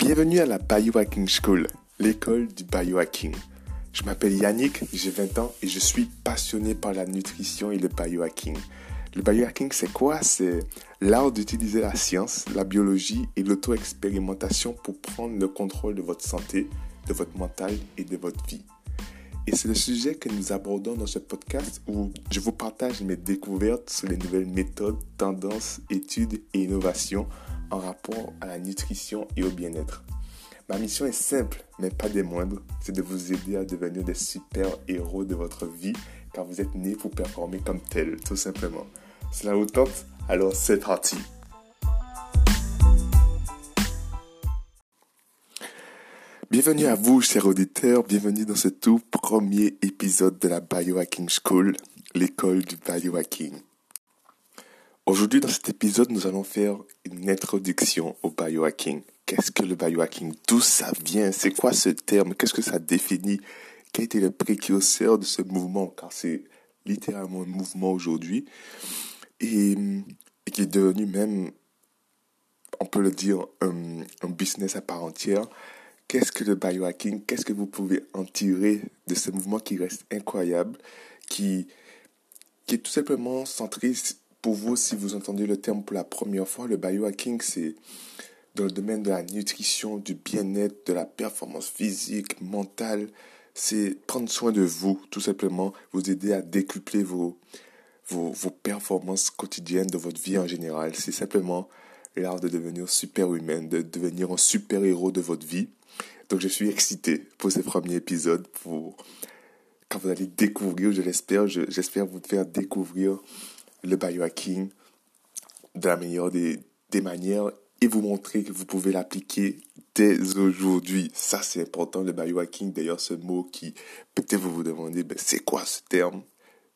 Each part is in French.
Bienvenue à la Biohacking School, l'école du biohacking. Je m'appelle Yannick, j'ai 20 ans et je suis passionné par la nutrition et le biohacking. Le biohacking, c'est quoi? C'est l'art d'utiliser la science, la biologie et l'auto-expérimentation pour prendre le contrôle de votre santé, de votre mental et de votre vie. Et c'est le sujet que nous abordons dans ce podcast où je vous partage mes découvertes sur les nouvelles méthodes, tendances, études et innovations en rapport à la nutrition et au bien-être. Ma mission est simple, mais pas des moindres, c'est de vous aider à devenir des super héros de votre vie car vous êtes né pour performer comme tel, tout simplement. Cela vous tente? Alors c'est parti Bienvenue à vous, chers auditeurs, bienvenue dans ce tout premier épisode de la Biohacking School, l'école du biohacking. Aujourd'hui, dans cet épisode, nous allons faire une introduction au biohacking. Qu'est-ce que le biohacking? D'où ça vient? C'est quoi ce terme? Qu'est-ce que ça définit? Quel était le précurseur de ce mouvement? Car c'est littéralement un mouvement aujourd'hui. Et, qui est devenu même, on peut le dire, un, un business à part entière. Qu'est-ce que le biohacking? Qu'est-ce que vous pouvez en tirer de ce mouvement qui reste incroyable, qui, qui est tout simplement centré pour vous, si vous entendez le terme pour la première fois, le biohacking, c'est dans le domaine de la nutrition, du bien-être, de la performance physique, mentale. C'est prendre soin de vous, tout simplement, vous aider à décupler vos, vos, vos performances quotidiennes de votre vie en général. C'est simplement l'art de devenir super humain, de devenir un super héros de votre vie. Donc je suis excité pour ce premier épisode, pour quand vous allez découvrir, je l'espère, j'espère vous faire découvrir le biohacking de la meilleure des, manières et vous montrer que vous pouvez l'appliquer dès aujourd'hui. Ça, c'est important, le biohacking. D'ailleurs, ce mot qui, peut-être vous vous demandez, ben, c'est quoi ce terme?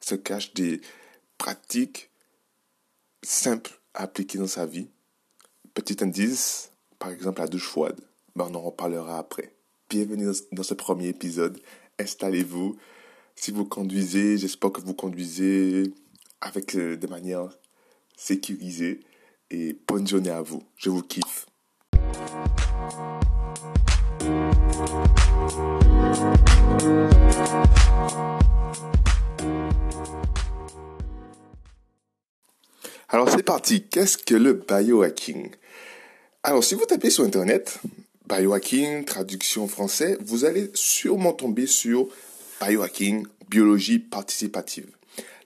Se cache des pratiques simples à appliquer dans sa vie. Petit indice, par exemple, la douche froide. On en reparlera après. Bienvenue dans ce premier épisode. Installez-vous. Si vous conduisez, j'espère que vous conduisez avec euh, de manière sécurisée. Et bonne journée à vous. Je vous kiffe. Alors c'est parti. Qu'est-ce que le biohacking? Alors si vous tapez sur Internet, biohacking, traduction français, vous allez sûrement tomber sur biohacking, biologie participative.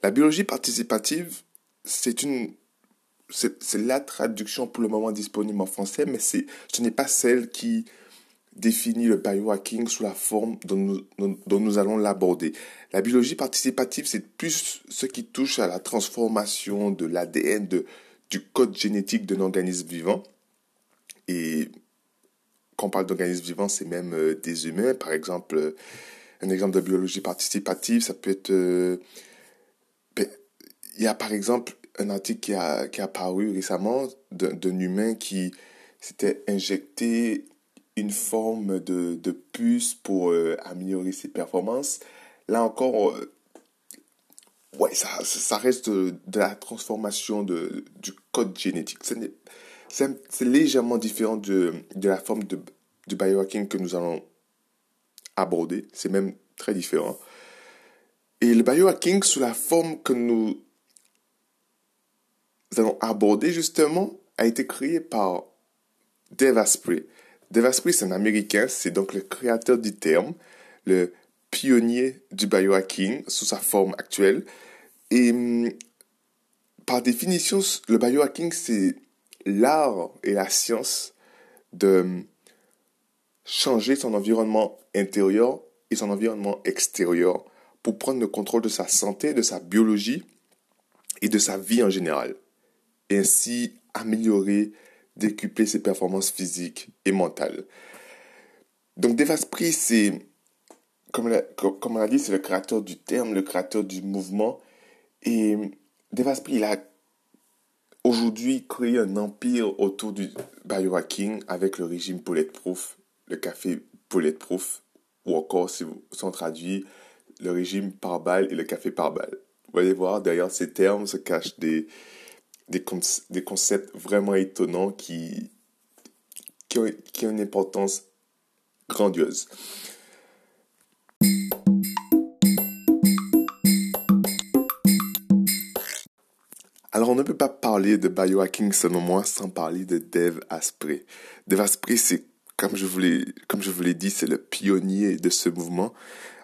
La biologie participative, c'est une c'est la traduction pour le moment disponible en français, mais ce n'est pas celle qui définit le biohacking sous la forme dont nous, dont nous allons l'aborder. La biologie participative, c'est plus ce qui touche à la transformation de l'ADN, du code génétique d'un organisme vivant. Et quand on parle d'organisme vivant, c'est même euh, des humains. Par exemple, un exemple de biologie participative, ça peut être euh, il y a par exemple un article qui a, qui a paru récemment d'un humain qui s'était injecté une forme de, de puce pour euh, améliorer ses performances. Là encore, euh, ouais, ça, ça reste de, la transformation de, du code génétique. C'est légèrement différent de, de la forme de, de biohacking que nous allons aborder. C'est même très différent. Et le biohacking, sous la forme que nous allons aborder justement a été créé par Dave Asprey. Dave Asprey, c'est un Américain, c'est donc le créateur du terme, le pionnier du biohacking sous sa forme actuelle. Et hum, par définition, le biohacking, c'est l'art et la science de changer son environnement intérieur et son environnement extérieur pour prendre le contrôle de sa santé, de sa biologie et de sa vie en général ainsi améliorer, décupler ses performances physiques et mentales. Donc Devaspree, c'est, comme, comme on l'a dit, c'est le créateur du terme, le créateur du mouvement. Et Devaspree, il a aujourd'hui créé un empire autour du biohacking avec le régime Bulletproof, le café Bulletproof, ou encore, si vous sont traduit, le régime par balle et le café par balle. Vous allez voir, derrière ces termes se cachent des, des, concepts vraiment étonnants qui, qui ont une importance grandiose. Alors, on ne peut pas parler de biohacking selon moi sans parler de Dave Asprey. Dave Asprey, c'est, comme je vous l'ai, dit, c'est le pionnier de ce mouvement.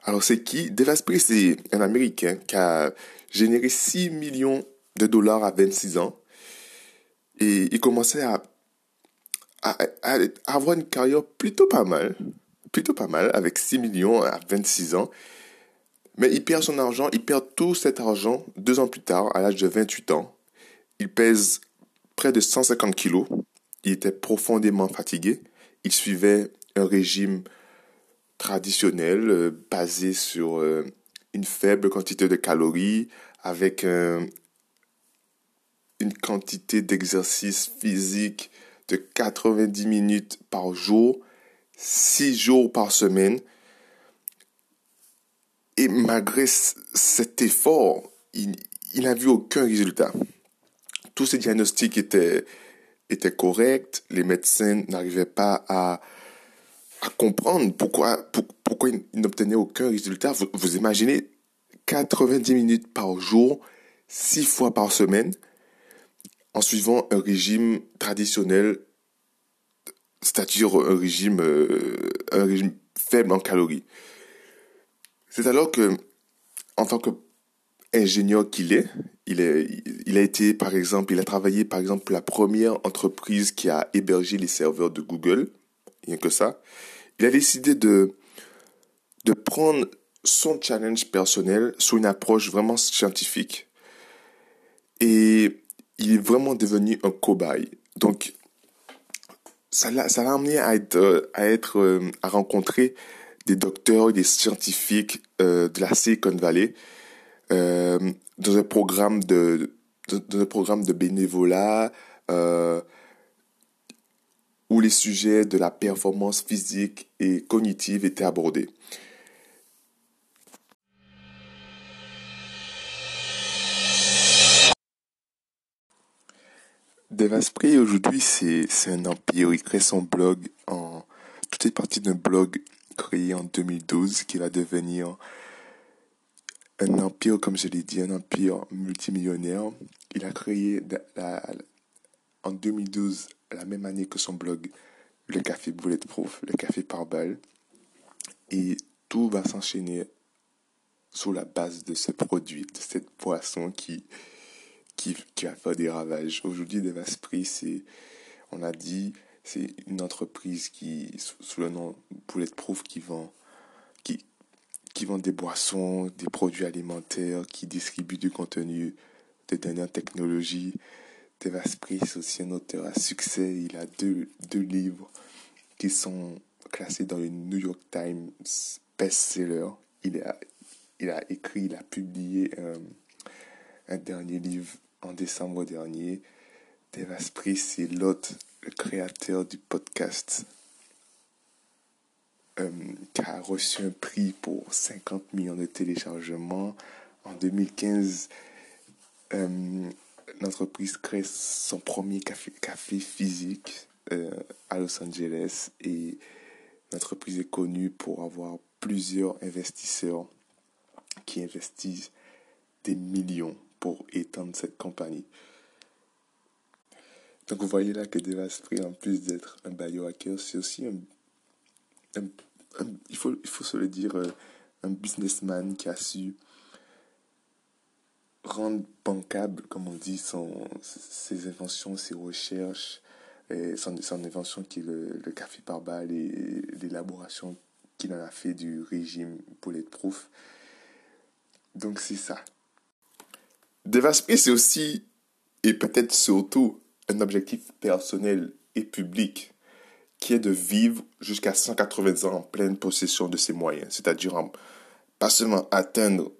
Alors, c'est qui? Dave Asprey, c'est un Américain qui a généré 6 millions de dollars à 26 ans. Et il commençait à, à avoir une carrière plutôt pas mal. Plutôt pas mal, avec 6 millions à 26 ans. Mais il perd son argent, il perd tout cet argent deux ans plus tard, à l'âge de 28 ans. Il pèse près de 150 kilos. Il était profondément fatigué. Il suivait un régime traditionnel euh, basé sur euh, une faible quantité de calories avec une quantité d'exercice physique de 90 minutes par jour, 6 jours par semaine. Et malgré cet effort, il, n'a vu aucun résultat. Tous ces diagnostics étaient, étaient corrects. Les médecins n'arrivaient pas à, comprendre pourquoi, ils n'obtenaient aucun résultat. Vous, vous imaginez 90 minutes par jour, 6 fois par semaine, en suivant un régime traditionnel, c'est-à-dire un régime, euh, un régime faible en calories. C'est alors que, en tant qu'ingénieur qu'il est, il, est, il a été, par exemple, il a travaillé, par exemple, la première entreprise qui a hébergé les serveurs de Google, rien que ça. Il a décidé de, de prendre son challenge personnel sous une approche vraiment scientifique. Et il est vraiment devenu un cobaye. Donc, ça l'a, ça l'a amené à être, à être, euh, à rencontrer des docteurs, des scientifiques euh, de la Silicon Valley euh, dans un programme de dans un programme de bénévolat euh, où les sujets de la performance physique et cognitive étaient abordés. Devaspri aujourd'hui c'est un empire. Il crée son blog en tout est parti d'un blog créé en 2012 qui va devenir un empire, comme je l'ai dit, un empire multimillionnaire. Il a créé en 2012, la même année que son blog, le café Bulletproof, le café par balle. Et tout va s'enchaîner sur la base de ce produit, de cette poisson qui, qui, qui va faire des ravages. Aujourd'hui, Devaspris, c'est, on a dit, c'est une entreprise qui, sous le nom Bulletproof, qui vend, qui vend des boissons, des produits alimentaires, qui distribue du contenu de dernière technologie. Devaspris, c'est aussi un auteur à succès. Il a deux, deux livres qui sont classés dans le New York Times best-seller. Il a, il a écrit, il a publié un, un dernier livre en décembre dernier. Devaspris, c'est l'autre le créateur du podcast, euh, qui a reçu un prix pour 50 millions de téléchargements. En 2015, euh, l'entreprise crée son premier café, café physique euh, à Los Angeles et l'entreprise est connue pour avoir plusieurs investisseurs qui investissent des millions pour étendre cette compagnie. Donc vous voyez là que Devaspri, en plus d'être un biohacker, c'est aussi un, il, faut, il faut se le dire, euh, un businessman qui a su rendre bancable, comme on dit, son, ses inventions, ses recherches, et son, son invention qui est le, le café par balle et l'élaboration qu'il en a fait du régime bulletproof. Donc c'est ça. Devaspri, c'est aussi, et peut-être surtout, un objectif personnel et public qui est de vivre jusqu'à 180 ans en pleine possession de ses moyens, c'est-à-dire pas seulement atteindre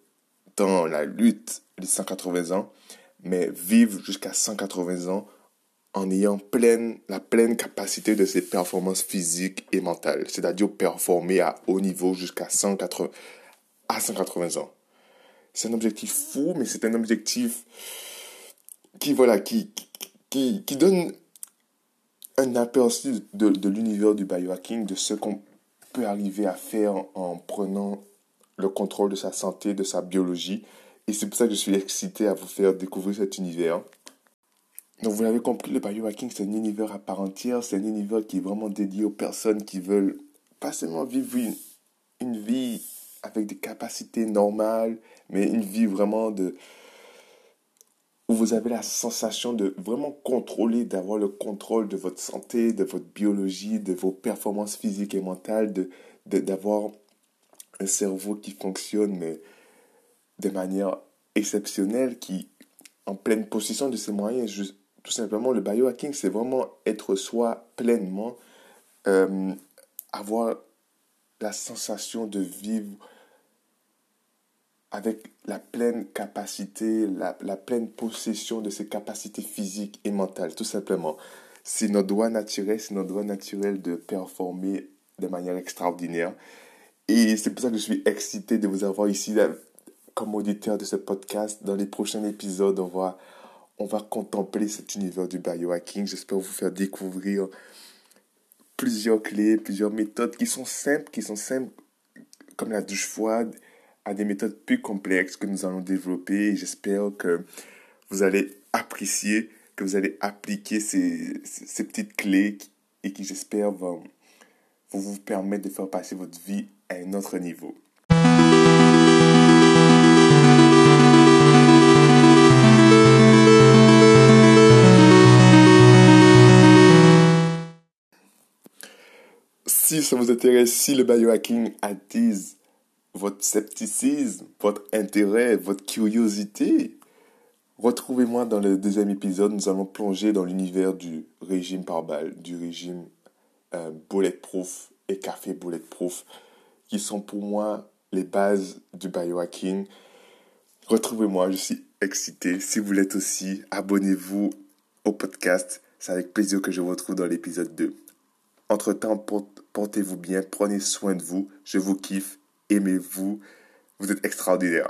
dans la lutte les 180 ans, mais vivre jusqu'à 180 ans en ayant pleine, la pleine capacité de ses performances physiques et mentales, c'est-à-dire performer à haut niveau jusqu'à 180, à 180 ans. C'est un objectif fou, mais c'est un objectif qui, voilà, qui, qui, qui donne un aperçu de, de l'univers du biohacking, de ce qu'on peut arriver à faire en prenant le contrôle de sa santé, de sa biologie. Et c'est pour ça que je suis excité à vous faire découvrir cet univers. Donc vous l'avez compris, le biohacking, c'est un univers à part entière, c'est un univers qui est vraiment dédié aux personnes qui veulent pas seulement vivre une, une vie avec des capacités normales, mais une vie vraiment de, où vous avez la sensation de vraiment contrôler, d'avoir le contrôle de votre santé, de votre biologie, de vos performances physiques et mentales, de, d'avoir un cerveau qui fonctionne mais de manière exceptionnelle, qui en pleine possession de ses moyens. tout simplement, le biohacking, c'est vraiment être soi pleinement, euh, avoir la sensation de vivre avec la pleine capacité, la, la, pleine possession de ses capacités physiques et mentales, tout simplement. C'est notre droit naturel, c'est notre droit naturel de performer de manière extraordinaire. Et c'est pour ça que je suis excité de vous avoir ici comme auditeur de ce podcast. Dans les prochains épisodes, on va, on va contempler cet univers du biohacking. J'espère vous faire découvrir plusieurs clés, plusieurs méthodes qui sont simples, qui sont simples comme la douche froide, à des méthodes plus complexes que nous allons développer. J'espère que vous allez apprécier, que vous allez appliquer ces, ces petites clés et qui, j'espère, vont, vont vous permettre de faire passer votre vie à un autre niveau. Si ça vous intéresse, si le biohacking attise votre scepticisme, votre intérêt, votre curiosité. Retrouvez-moi dans le deuxième épisode. Nous allons plonger dans l'univers du régime par balle, du régime euh, bulletproof et café bulletproof, qui sont pour moi les bases du biohacking. Retrouvez-moi, je suis excité. Si vous l'êtes aussi, abonnez-vous au podcast. C'est avec plaisir que je vous retrouve dans l'épisode 2. Entre-temps, portez-vous bien, prenez soin de vous. Je vous kiffe aimez-vous. Vous êtes extraordinaire.